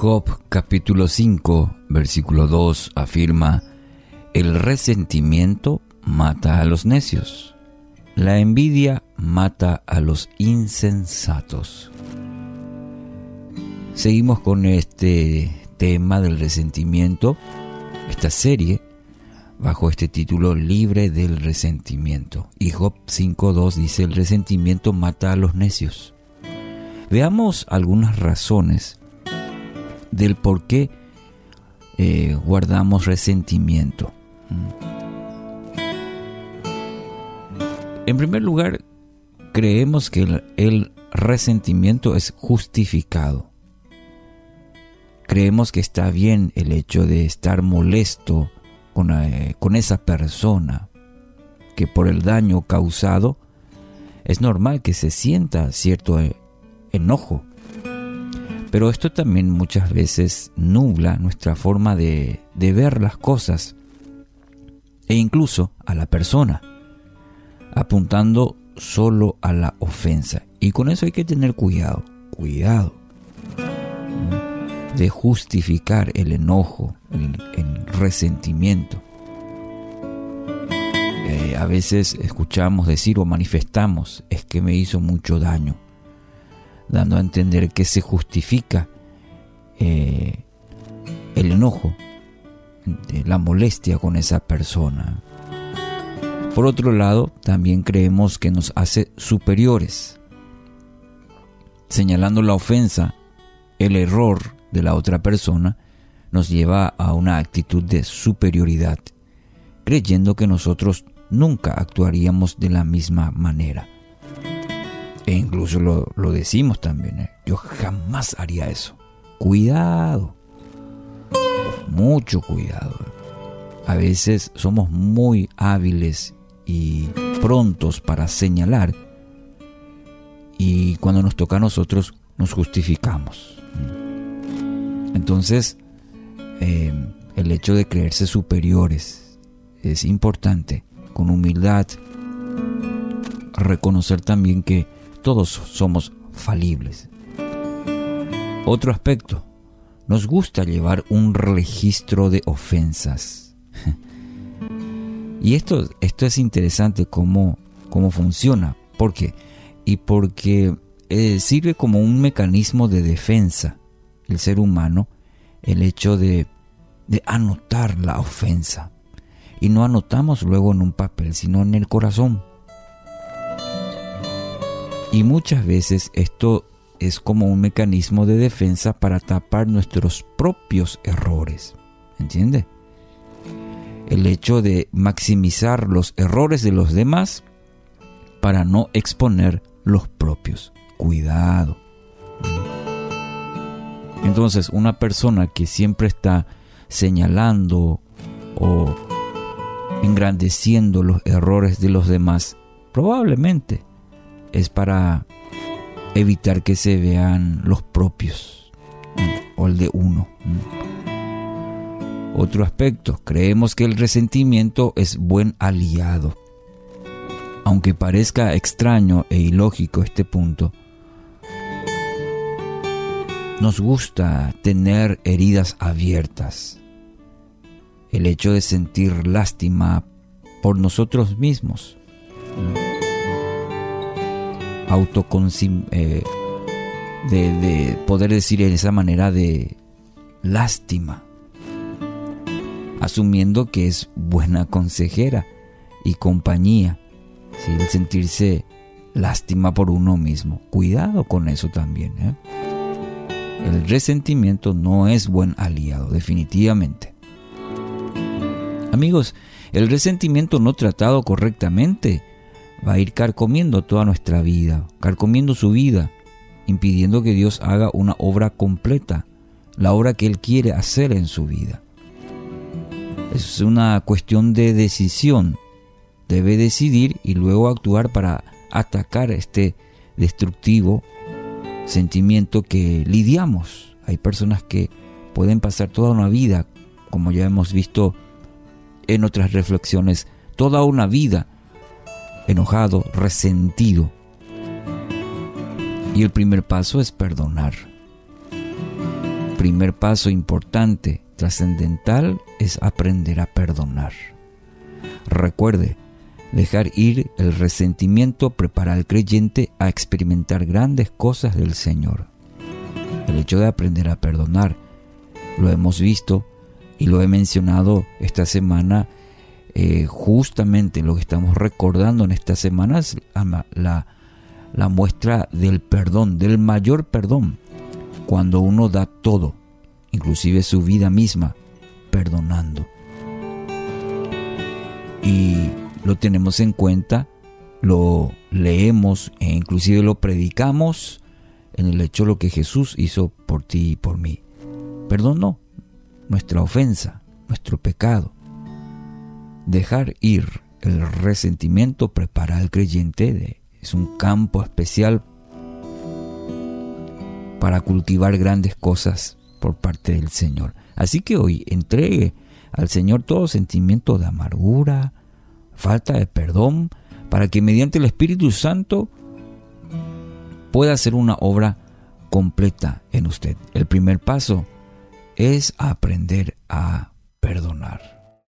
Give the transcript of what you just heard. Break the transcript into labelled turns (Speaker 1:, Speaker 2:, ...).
Speaker 1: Job capítulo 5, versículo 2 afirma, El resentimiento mata a los necios, la envidia mata a los insensatos. Seguimos con este tema del resentimiento, esta serie, bajo este título Libre del resentimiento. Y Job 5.2 dice, el resentimiento mata a los necios. Veamos algunas razones del por qué eh, guardamos resentimiento. En primer lugar, creemos que el, resentimiento es justificado. Creemos que está bien el hecho de estar molesto con, eh, con esa persona, que por el daño causado es normal que se sienta cierto eh, enojo. Pero esto también muchas veces nubla nuestra forma de, ver las cosas e incluso a la persona, apuntando solo a la ofensa. Y con eso hay que tener cuidado, cuidado de justificar el enojo, el, resentimiento. Eh, a veces escuchamos decir o manifestamos, es que me hizo mucho daño dando a entender que se justifica eh, el enojo, la molestia con esa persona. Por otro lado, también creemos que nos hace superiores, señalando la ofensa, el error de la otra persona, nos lleva a una actitud de superioridad, creyendo que nosotros nunca actuaríamos de la misma manera. E incluso lo, decimos también. ¿eh? Yo jamás haría eso. Cuidado. Mucho cuidado. A veces somos muy hábiles y prontos para señalar. Y cuando nos toca a nosotros, nos justificamos. Entonces, eh, el hecho de creerse superiores es importante. Con humildad, reconocer también que todos somos falibles. Otro aspecto, nos gusta llevar un registro de ofensas. y esto, esto es interesante cómo, cómo funciona. ¿Por qué? Y porque eh, sirve como un mecanismo de defensa el ser humano el hecho de, de anotar la ofensa. Y no anotamos luego en un papel, sino en el corazón. Y muchas veces esto es como un mecanismo de defensa para tapar nuestros propios errores. ¿Entiende? El hecho de maximizar los errores de los demás para no exponer los propios. Cuidado. Entonces, una persona que siempre está señalando o engrandeciendo los errores de los demás, probablemente es para evitar que se vean los propios o el de uno. Otro aspecto, creemos que el resentimiento es buen aliado. Aunque parezca extraño e ilógico este punto, nos gusta tener heridas abiertas. El hecho de sentir lástima por nosotros mismos eh, de, poder decir en esa manera de lástima, asumiendo que es buena consejera y compañía, el sentirse lástima por uno mismo. Cuidado con eso también. ¿eh? El resentimiento no es buen aliado, definitivamente. Amigos, el resentimiento no tratado correctamente va a ir carcomiendo toda nuestra vida, carcomiendo su vida, impidiendo que Dios haga una obra completa, la obra que Él quiere hacer en su vida. Es una cuestión de decisión. Debe decidir y luego actuar para atacar este destructivo sentimiento que lidiamos. Hay personas que pueden pasar toda una vida, como ya hemos visto en otras reflexiones, toda una vida enojado, resentido. Y el primer paso es perdonar. primer paso importante, trascendental, es aprender a perdonar. Recuerde, dejar ir el resentimiento prepara al creyente a experimentar grandes cosas del Señor. El hecho de aprender a perdonar, lo hemos visto y lo he mencionado esta semana, eh, justamente lo que estamos recordando en esta semana es la, la muestra del perdón, del mayor perdón, cuando uno da todo, inclusive su vida misma, perdonando. Y lo tenemos en cuenta, lo leemos e inclusive lo predicamos en el hecho de lo que Jesús hizo por ti y por mí. Perdonó nuestra ofensa, nuestro pecado. Dejar ir el resentimiento prepara al creyente es un campo especial para cultivar grandes cosas por parte del Señor. Así que hoy entregue al Señor todo sentimiento de amargura, falta de perdón, para que mediante el Espíritu Santo pueda hacer una obra completa en usted. El primer paso es aprender a perdonar.